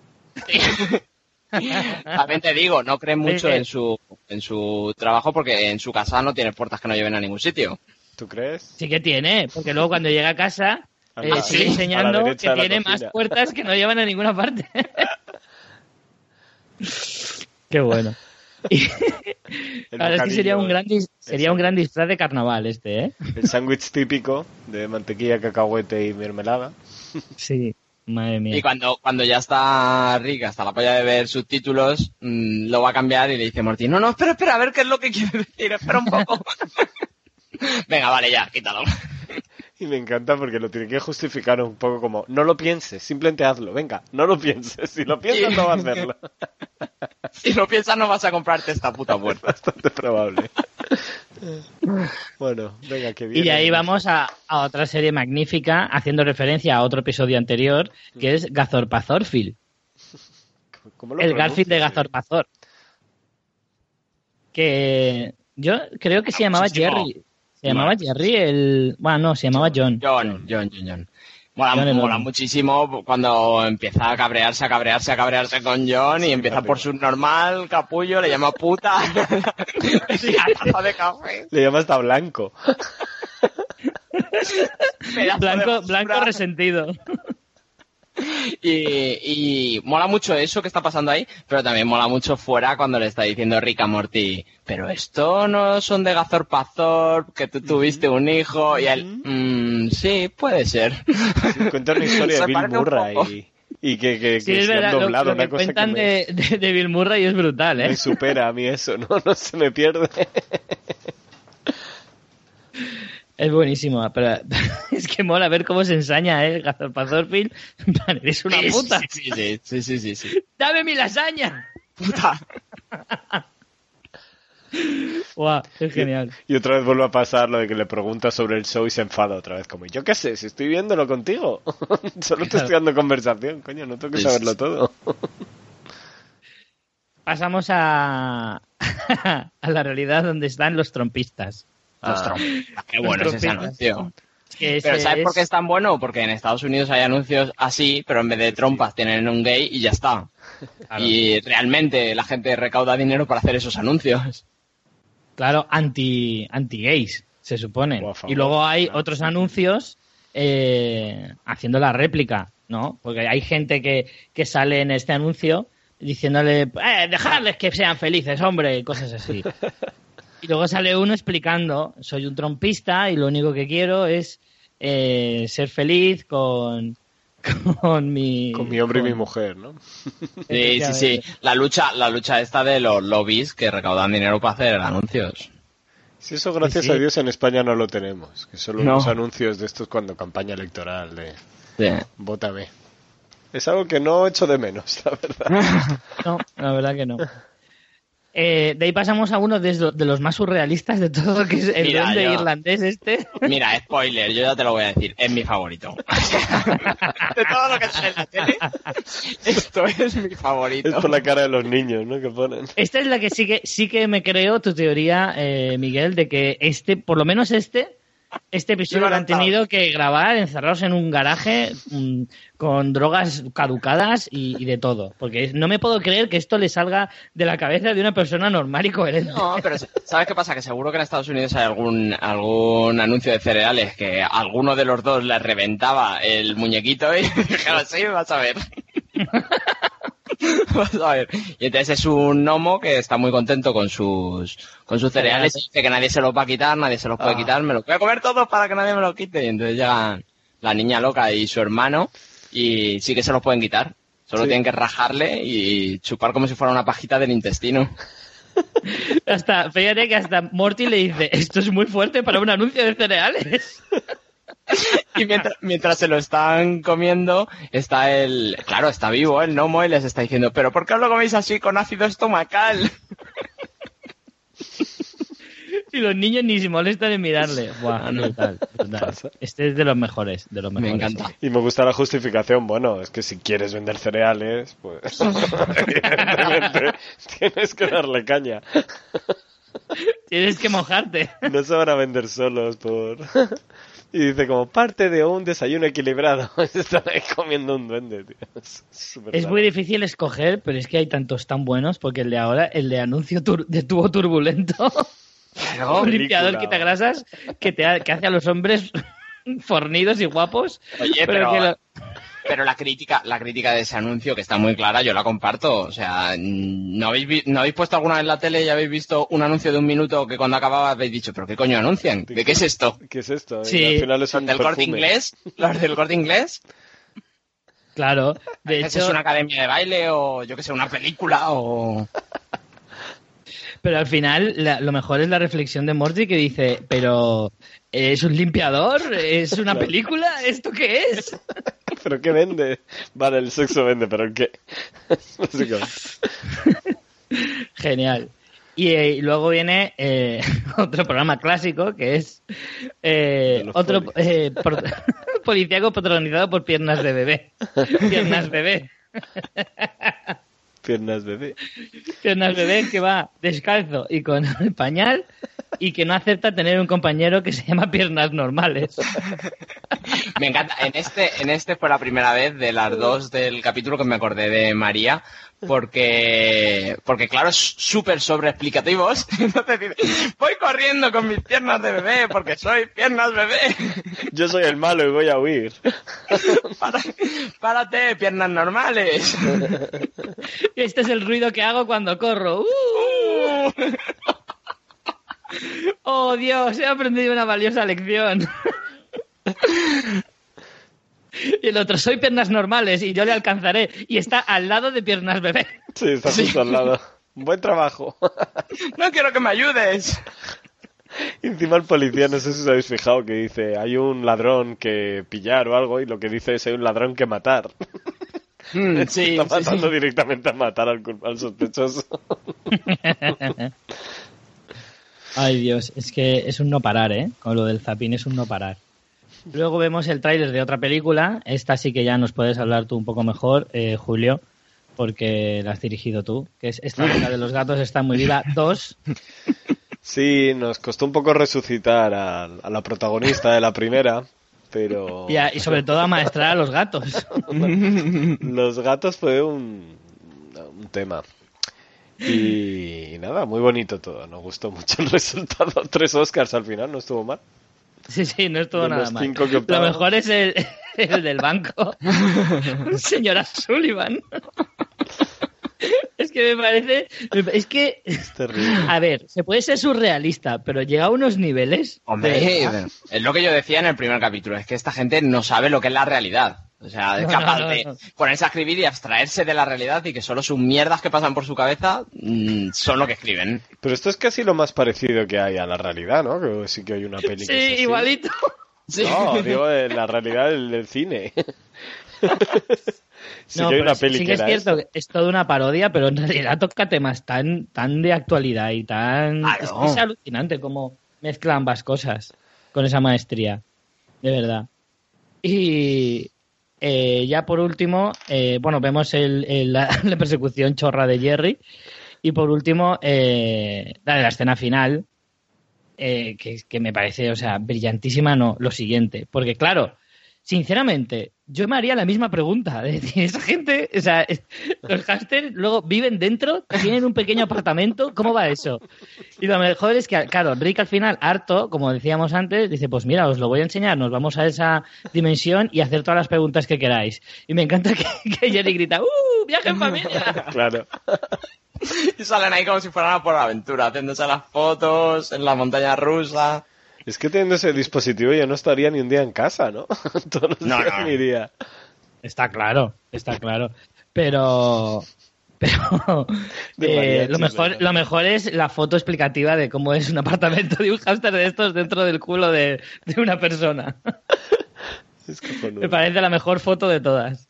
También te digo, no creen mucho Eh, eh. en su, en su trabajo porque en su casa no tiene puertas que no lleven a ningún sitio. ¿Tú crees? Sí que tiene, porque luego cuando llega a casa eh, sigue enseñando que tiene cocina. más puertas que no llevan a ninguna parte. Qué bueno. Verdad es que sería un gran dis- sería eso. un gran disfraz de carnaval este, ¿eh? El sándwich típico de mantequilla, cacahuete y mermelada. Sí. Madre mía. Y cuando, cuando ya está Rick hasta la polla de ver subtítulos, mm, lo va a cambiar y le dice Morty, no, no, espera, espera, a ver qué es lo que quiere decir, espera un poco. Venga, vale, ya, quítalo. Y me encanta porque lo tiene que justificar un poco como, no lo pienses, simplemente hazlo, venga, no lo pienses, si lo piensas no vas a hacerlo. Si lo piensas no vas a comprarte esta puta Es puerta. bastante probable. Bueno, venga, que bien. Y de ahí vamos a, a otra serie magnífica, haciendo referencia a otro episodio anterior, que es Gazorpazorfil. ¿Cómo lo El Garfield de? Gazorpazor. Que yo creo que se llamaba. Jerry. Se llamaba Jerry el... Bueno, no, se llamaba John. John, John, John, John. Mola, John mola muchísimo cuando empieza a cabrearse, a cabrearse, a cabrearse con John y empieza por su normal, capullo, le llama puta. Sí, a taza de café. Le llama hasta blanco. Blanco, blanco resentido. Y, y mola mucho eso que está pasando ahí, pero también mola mucho fuera cuando le está diciendo Rick a Morty, pero esto no son de Gazor Pazor, que tú tuviste un hijo, y él, "Mm, sí, puede ser. Sí, cuenta una historia de Bill Murray y, y que, que, Sí, que es se han verdad, lo, doblado, lo una que cosa que cuentan me, de, de, de Bill Murray es brutal, ¿eh? me supera a mí eso, no, no se me pierde. Es buenísimo, pero es que mola ver cómo se ensaña, ¿eh? Plan, Eres una puta. Sí, sí, sí, sí, sí, sí. ¡Dame mi lasaña! Puta. Guau, es genial. Y otra vez vuelve a pasar lo de que le pregunta sobre el show y se enfada otra vez, como, yo qué sé, si estoy viéndolo contigo. Solo te estoy dando conversación, coño, no tengo que saberlo todo. Pasamos a, a la realidad donde están los trompistas. Los Ah. Qué bueno es ese anuncio. Ese Pero ¿sabes por qué es- tan bueno? Porque en Estados Unidos hay anuncios así, pero en vez de trompas tienen un gay y ya está. Claro. Y realmente la gente recauda dinero para hacer esos anuncios. Claro, anti, anti-gays, se supone. Y luego hay otros anuncios eh, haciendo la réplica, ¿no? Porque hay gente que, que sale en este anuncio diciéndole, eh, dejadles que sean felices, hombre, y cosas así. y luego sale uno explicando, soy un trompista y lo único que quiero es eh, ser feliz con, con mi... Con mi hombre y mi mujer, ¿no? Sí, sí, sí. La lucha, la lucha esta de los lobbies que recaudan dinero para hacer anuncios. Si eso, gracias Sí, sí. a Dios, en España no lo tenemos. Que solo No. unos anuncios de estos cuando campaña electoral de Sí. Vótame. Es algo que no echo de menos, la verdad. No, la verdad que no. Eh, de ahí pasamos a uno de, lo- de los más surrealistas de todo, que es el Mira, duende yo- irlandés este. Mira, spoiler, yo ya te lo voy a decir, es mi favorito. de todo lo que sale en la tele, esto es mi favorito. Es por la cara de los niños, ¿no? Que ponen. Esta es la que sí que, sí que me creo tu teoría, eh, Miguel, de que este, por lo menos este, este episodio lo han tenido que grabar encerrados en un garaje con drogas caducadas y, y de todo. Porque no me puedo creer que esto le salga de la cabeza de una persona normal y coherente. No, pero ¿sabes qué pasa? Que seguro que en Estados Unidos hay algún, algún anuncio de cereales que alguno de los dos le reventaba el muñequito y dijeron, sí, vas a ver. vas a ver. Y entonces es un gnomo que está muy contento con sus, con sus cereales y dice que nadie se los va a quitar, nadie se los puede Ah. quitar, me los voy a comer todos para que nadie me los quite. Y entonces llegan la niña loca y su hermano y sí que se los pueden quitar. Solo Sí. tienen que rajarle y chupar como si fuera una pajita del intestino. Hasta, fíjate que hasta Morty le dice, esto es muy fuerte para un anuncio de cereales. Y mientras, mientras se lo están comiendo, está el... Claro, está vivo el gnomo y les está diciendo, pero ¿por qué os lo coméis así con ácido estomacal? Y los niños ni se molestan en mirarle. Buah, brutal, brutal. Pasa. Este es de los mejores, de los Me mejores. encanta. Y me gusta la justificación. Bueno, es que si quieres vender cereales, pues. evidentemente tienes que darle caña. Tienes que mojarte. No se van a vender solos por. Y dice como parte de un desayuno equilibrado. Ahí comiendo un duende, tío. Es, muy difícil escoger, pero es que hay tantos tan buenos, porque el de ahora, el de anuncio tur- de tubo turbulento, Claro. un limpiador quitagrasas que, te ha- que hace a los hombres fornidos y guapos. Oye, pero, que lo- pero la crítica, la crítica de ese anuncio, que está muy clara, yo la comparto. O sea, ¿no habéis, vi- ¿no habéis puesto alguna vez en la tele y habéis visto un anuncio de un minuto que cuando acababa habéis dicho, pero qué coño anuncian? ¿De qué es esto? ¿Qué es esto? Sí. al final es ¿Son un del corte inglés? ¿Los del corte inglés? Claro, de hecho, es una academia de baile o yo que sé, una película o... pero al final la- lo mejor es la reflexión de Morty que dice, pero ¿es un limpiador? ¿Es una Claro. película? ¿Esto qué es? ¿Pero qué vende? Vale, el sexo vende, pero ¿el qué? Genial. Y, eh, y luego viene eh, otro programa clásico que es eh, otro eh, por- policíaco patronizado por piernas de bebé. Piernas bebé. Piernas bebé. Piernas bebé que va descalzo y con el pañal y que no acepta tener un compañero que se llama piernas normales. Me encanta. En este, en este fue la primera vez de las dos del capítulo que me acordé de María, porque, porque claro, es súper sobreexplicativos. Entonces dice, voy corriendo con mis piernas de bebé porque soy piernas bebé. Yo soy el malo y voy a huir. Para- párate, piernas normales. Este es el ruido que hago cuando corro. ¡Uh! Oh Dios, he aprendido una valiosa lección. Y el otro, soy piernas normales y yo le alcanzaré. Y está al lado de piernas bebé. Sí, está justo al lado. Buen trabajo. No quiero que me ayudes. Y encima el policía, no sé si os habéis fijado, que dice, hay un ladrón que pillar o algo, y lo que dice es, hay un ladrón que matar. Mm, sí, Está sí, sí. matando directamente a matar al, al sospechoso. Ay Dios, es que es un no parar, ¿eh? Con lo del zapín es un no parar. Luego vemos el tráiler de otra película. Esta sí que ya nos puedes hablar tú un poco mejor, eh, Julio, porque la has dirigido tú. Que es esta de los gatos está muy viva. Dos. Sí, nos costó un poco resucitar a, a la protagonista de la primera, pero Y, a- y sobre todo amaestrar a los gatos. los gatos fue un, un tema. Y nada, muy bonito todo, nos gustó mucho el resultado. Tres Oscars al final, no estuvo mal. Sí, sí, no es todo De nada los mal. Lo mejor es el, el del banco. Señora Sullivan. Es que me parece. Es que. Es terrible. A ver, se puede ser surrealista, pero llega a unos niveles. Hombre, de es lo que yo decía en el primer capítulo, es que esta gente no sabe lo que es la realidad. O sea, es No, capaz no, no, de no. ponerse a escribir y abstraerse de la realidad y que solo sus mierdas que pasan por su cabeza mm, son lo que escriben. Pero esto es casi lo más parecido que hay a la realidad, ¿no? Que sí que hay una peli Sí, que es así. igualito. No, digo de la realidad del, del cine. sí No, que hay pero una sí- peli sí que que es cierto, que es toda una parodia, pero en realidad toca temas tan, tan de actualidad y tan... Claro. Es, que es alucinante cómo mezcla ambas cosas con esa maestría, de verdad. Y eh, ya por último, eh, bueno, vemos el, la, persecución chorra de Jerry. Y por último, eh, la la escena final, eh, que, que me parece, o sea, brillantísima, no, lo siguiente. Porque claro, sinceramente, yo me haría la misma pregunta. Es decir, esa gente, o sea, los hamsters luego viven dentro, tienen un pequeño apartamento, ¿cómo va eso? Y lo mejor es que, claro, Rick al final, harto, como decíamos antes, dice, pues mira, os lo voy a enseñar, nos vamos a esa dimensión y hacer todas las preguntas que queráis. Y me encanta que, que Jerry grita, ¡uh! ¡Viaje en familia! Claro. Y salen ahí como si fueran a por aventura, haciéndose las fotos en la montaña rusa. Es que teniendo ese dispositivo yo no estaría ni un día en casa, ¿no? Todos los No, días no. iría. Está claro, está claro. Pero. Pero. Eh, lo, mejor, lo mejor es la foto explicativa de cómo es un apartamento de un hámster de estos dentro del culo de, de una persona. Es. Me parece la mejor foto de todas.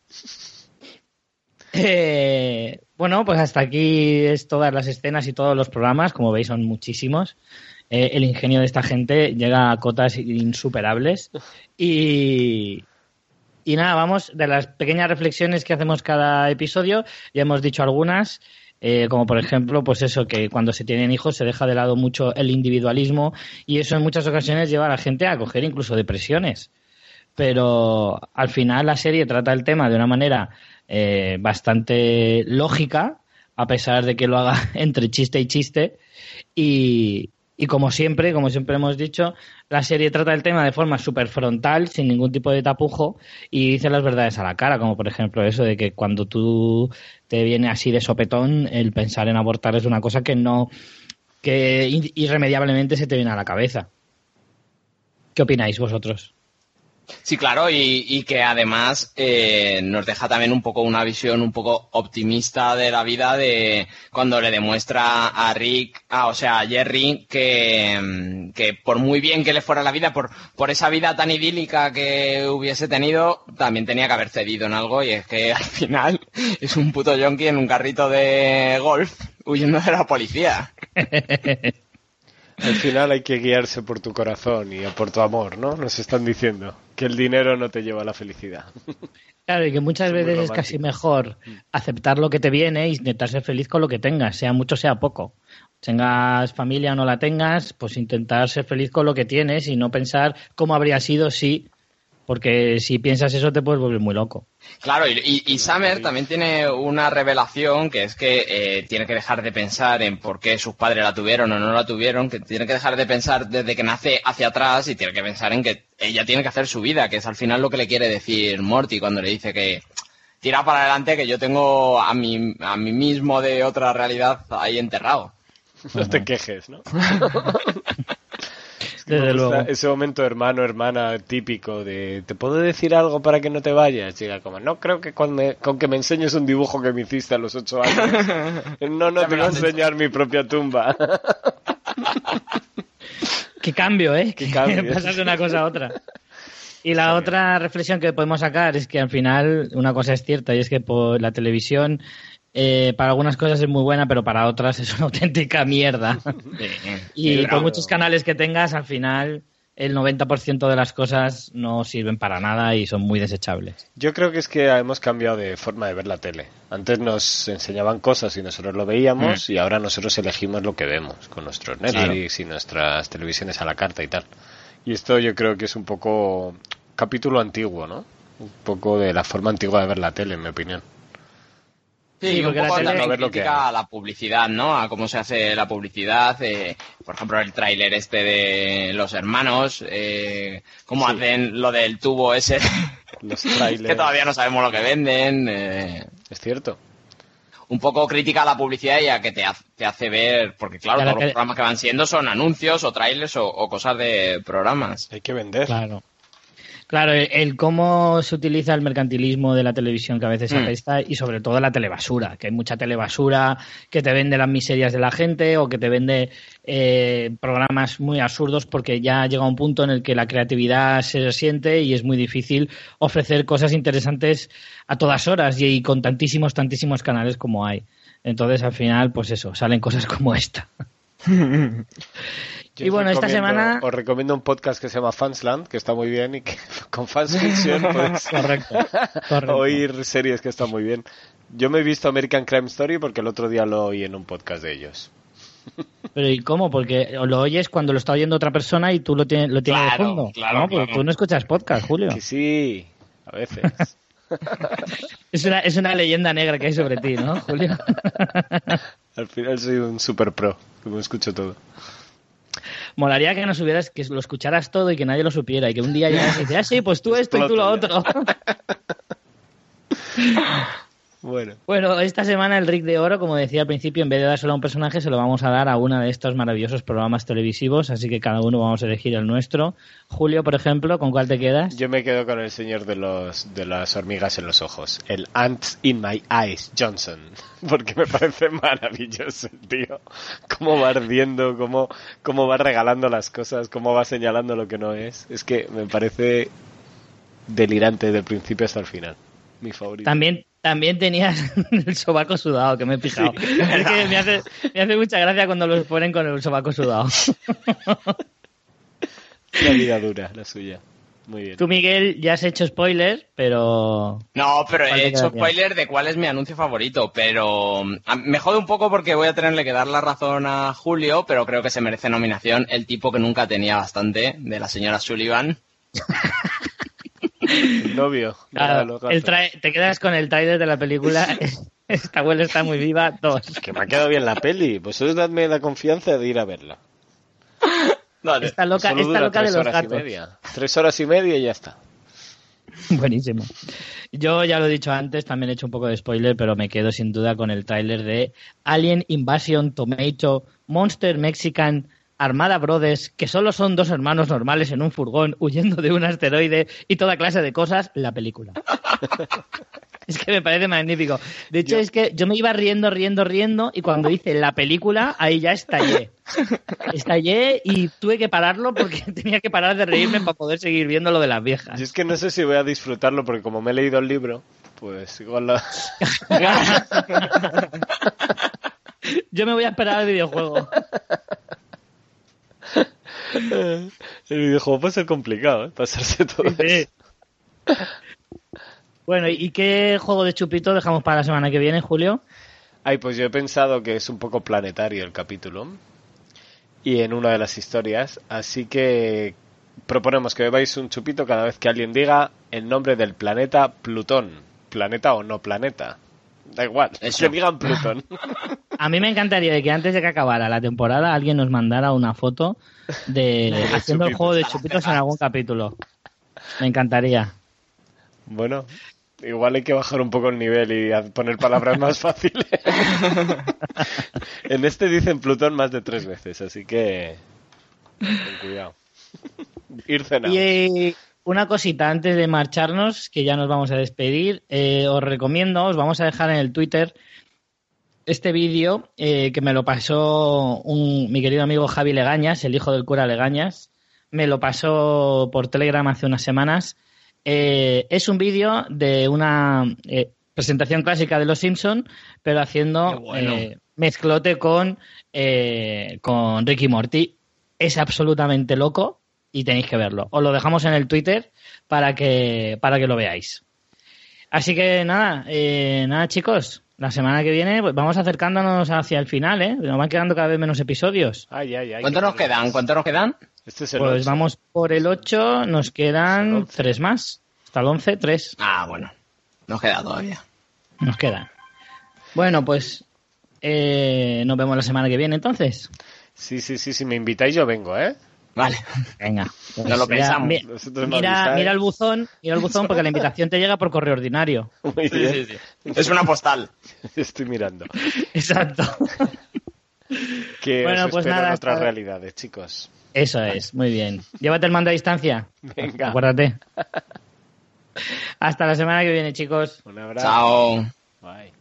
Eh, bueno, pues hasta aquí es todas las escenas y todos los programas. Como veis, son muchísimos. Eh, el ingenio de esta gente llega a cotas insuperables. Y, y nada, vamos de las pequeñas reflexiones que hacemos cada episodio. Ya hemos dicho algunas. eh, como por ejemplo, pues eso, que cuando se tienen hijos se deja de lado mucho el individualismo y eso en muchas ocasiones lleva a la gente a coger incluso depresiones pero al final la serie trata el tema de una manera eh, bastante lógica, a pesar de que lo haga entre chiste y chiste. Y, y como siempre, como siempre hemos dicho, la serie trata el tema de forma súper frontal, sin ningún tipo de tapujo, y dice las verdades a la cara, como por ejemplo eso de que cuando tú te viene así de sopetón, el pensar en abortar es una cosa que no, que irremediablemente se te viene a la cabeza. ¿Qué opináis vosotros? Sí, claro, y, que además eh, nos deja también un poco una visión un poco optimista de la vida de cuando le demuestra a Rick, o sea, a Jerry, que, que por muy bien que le fuera la vida, por, por esa vida tan idílica que hubiese tenido, también tenía que haber cedido en algo y es que al final es un puto yonki en un carrito de golf huyendo de la policía. Al final hay que guiarse por tu corazón y por tu amor, ¿no? Nos están diciendo que el dinero no te lleva a la felicidad. Claro, y que muchas veces es casi mejor aceptar lo que te viene e intentar ser feliz con lo que tengas, sea mucho, sea poco. Tengas familia o no la tengas, pues intentar ser feliz con lo que tienes y no pensar cómo habría sido si porque si piensas eso te puedes volver muy loco. Claro, y, Summer también tiene una revelación que es que eh, tiene que dejar de pensar en por qué sus padres la tuvieron o no la tuvieron, que tiene que dejar de pensar desde que nace hacia atrás y tiene que pensar en que ella tiene que hacer su vida, que es al final lo que le quiere decir Morty cuando le dice que tira para adelante que yo tengo a mí, a mí mismo de otra realidad ahí enterrado. No te quejes, ¿no? Ese momento hermano, hermana típico de ¿te puedo decir algo para que no te vayas? Llega como, no creo que con, con que me enseñes un dibujo que me hiciste a los ocho años. no, no te voy a enseñar mi propia tumba. Qué cambio, ¿eh? Qué cambio. Pasas de una cosa a otra. Y la otra reflexión que podemos sacar es que al final una cosa es cierta y es que por la televisión eh, para algunas cosas es muy buena, pero para otras es una auténtica mierda. y por muchos canales que tengas, al final el 90% de las cosas no sirven para nada y son muy desechables. Yo creo que es que hemos cambiado de forma de ver la tele. Antes nos enseñaban cosas y nosotros lo veíamos mm. y ahora nosotros elegimos lo que vemos con nuestros Netflix y nuestras televisiones a la carta y tal. Y esto yo creo que es un poco capítulo antiguo, ¿no? Un poco de la forma antigua de ver la tele, en mi opinión. Sí, porque un poco la también crítica a la publicidad, ¿no? A cómo se hace la publicidad. Eh, por ejemplo, el tráiler este de Los Hermanos. Eh, cómo hacen lo del tubo ese. Los trailers. que todavía no sabemos lo que venden. Eh. Es cierto. Un poco crítica a la publicidad y a que te, te hace ver... Porque claro, todos los programas que van siendo son anuncios o trailers o, o cosas de programas. Hay que vender. Claro. Claro, el, cómo se utiliza el mercantilismo de la televisión que a veces mm. apesta y sobre todo la telebasura, que hay mucha telebasura que te vende las miserias de la gente o que te vende eh, programas muy absurdos porque ya llega un punto en el que la creatividad se siente y es muy difícil ofrecer cosas interesantes a todas horas y con tantísimos, tantísimos canales como hay. Entonces, al final, pues eso, salen cosas como esta. y bueno, esta semana... Os recomiendo un podcast que se llama Fansland, que está muy bien y que con Fansfiction puedes oír series que están muy bien. Yo me he visto American Crime Story porque el otro día lo oí en un podcast de ellos. Pero ¿y cómo? Porque lo oyes cuando lo está oyendo otra persona y tú lo tienes, lo tienes de fondo. Claro, no, porque tú no escuchas podcast, Julio. sí, a veces. es, una, es una leyenda negra que hay sobre ti, ¿no, Julio? Al final soy un super pro, como escucho todo. Molaría que nos hubieras, que lo escucharas todo y que nadie lo supiera y que un día ya se dice, ah, sí, pues tú esto y tú lo otro. Bueno. Bueno, esta semana el Rick de Oro, como decía al principio, en vez de dárselo a un personaje, se lo vamos a dar a uno de estos maravillosos programas televisivos, así que cada uno vamos a elegir el nuestro. Julio, por ejemplo, ¿con cuál te quedas? Yo me quedo con el señor de los de las hormigas en los ojos, el Ants in My Eyes Johnson, porque me parece maravilloso el tío, cómo va ardiendo, cómo, cómo va regalando las cosas, cómo va señalando lo que no es. Es que me parece delirante desde el principio hasta el final. Mi favorito. También, también tenías el sobaco sudado, que me he fijado. Es que me hace, me hace mucha gracia cuando los ponen con el sobaco sudado. La vida dura, la suya. Muy bien. Tú, Miguel, ya has hecho spoiler, pero... No, pero he hecho spoiler de cuál es mi anuncio favorito, pero me jode un poco porque voy a tenerle que dar la razón a Julio, pero creo que se merece nominación el tipo que nunca tenía bastante, de la señora Sullivan. El novio. te quedas con el trailer de la película. Esta abuela está muy viva. Dos. Que me ha quedado bien la peli. Pues eso dadme la confianza de ir a verla. está loca, está loca de los gatos. Tres horas y media y ya está. Buenísimo. Yo ya lo he dicho antes, también he hecho un poco de spoiler, pero me quedo sin duda con el tráiler de Alien Invasion Tomato Monster Mexican Armada Brothers, que solo son dos hermanos normales en un furgón huyendo de un asteroide y toda clase de cosas, la película. es que me parece magnífico. De hecho, es que yo me iba riendo, riendo, riendo y cuando hice la película, ahí ya estallé. Estallé y tuve que pararlo porque tenía que parar de reírme para poder seguir viendo lo de las viejas. Y es que no sé si voy a disfrutarlo porque como me he leído el libro, pues igual lo... Yo me voy a esperar al videojuego. El videojuego puede ser complicado, ¿eh? Pasarse todo Sí. eso. Bueno, ¿y qué juego de chupito dejamos para la semana que viene, Julio? Ay, pues yo he pensado que es un poco planetario el capítulo. Y en una de las historias. Así que proponemos que bebáis un chupito cada vez que alguien diga el nombre del planeta Plutón. Planeta o no planeta. Da igual, Eso. que digan Plutón. A mí me encantaría de que antes de que acabara la temporada alguien nos mandara una foto de haciendo el juego de chupitos en algún capítulo. Me encantaría. bueno, igual hay que bajar un poco el nivel y poner palabras más fáciles. en este dicen Plutón más de tres veces, así que... Ten cuidado. Ir cenado. Y una cosita antes de marcharnos, que ya nos vamos a despedir, eh, os recomiendo, os vamos a dejar en el Twitter este vídeo eh, que me lo pasó un, mi querido amigo Javi Legañas, el hijo del cura Legañas, me lo pasó por Telegram hace unas semanas. Eh, es un vídeo de una presentación clásica de Los Simpson, pero haciendo bueno. mezclote con, eh, con Ricky Morty. Es absolutamente loco y tenéis que verlo. Os lo dejamos en el Twitter para que, para que lo veáis. Así que nada, eh, nada chicos, la semana que viene pues, vamos acercándonos hacia el final, ¿eh? Nos van quedando cada vez menos episodios. Ay, ay, ay. ¿Cuántos nos quedan? ¿Cuántos nos quedan? Este es el Pues vamos por el 8, nos quedan 11. tres más. Hasta el 11, tres Ah, bueno. Nos queda todavía. nos quedan. Bueno, pues eh, nos vemos la semana que viene entonces. Sí, sí, sí, si me invitáis yo vengo, ¿eh? Vale. Venga. pues No lo ya, pensamos. mira, mira el buzón, mira el buzón porque la invitación te llega por correo ordinario. Muy Sí, bien. sí, sí. Es una postal. Estoy mirando. Exacto. Que Bueno, os pues nada, en otras hasta- realidades, chicos. Eso es, muy bien. Llévate el mando a distancia. Venga. Acuérdate. Hasta la semana que viene, chicos. Un abrazo. Chao. Bye.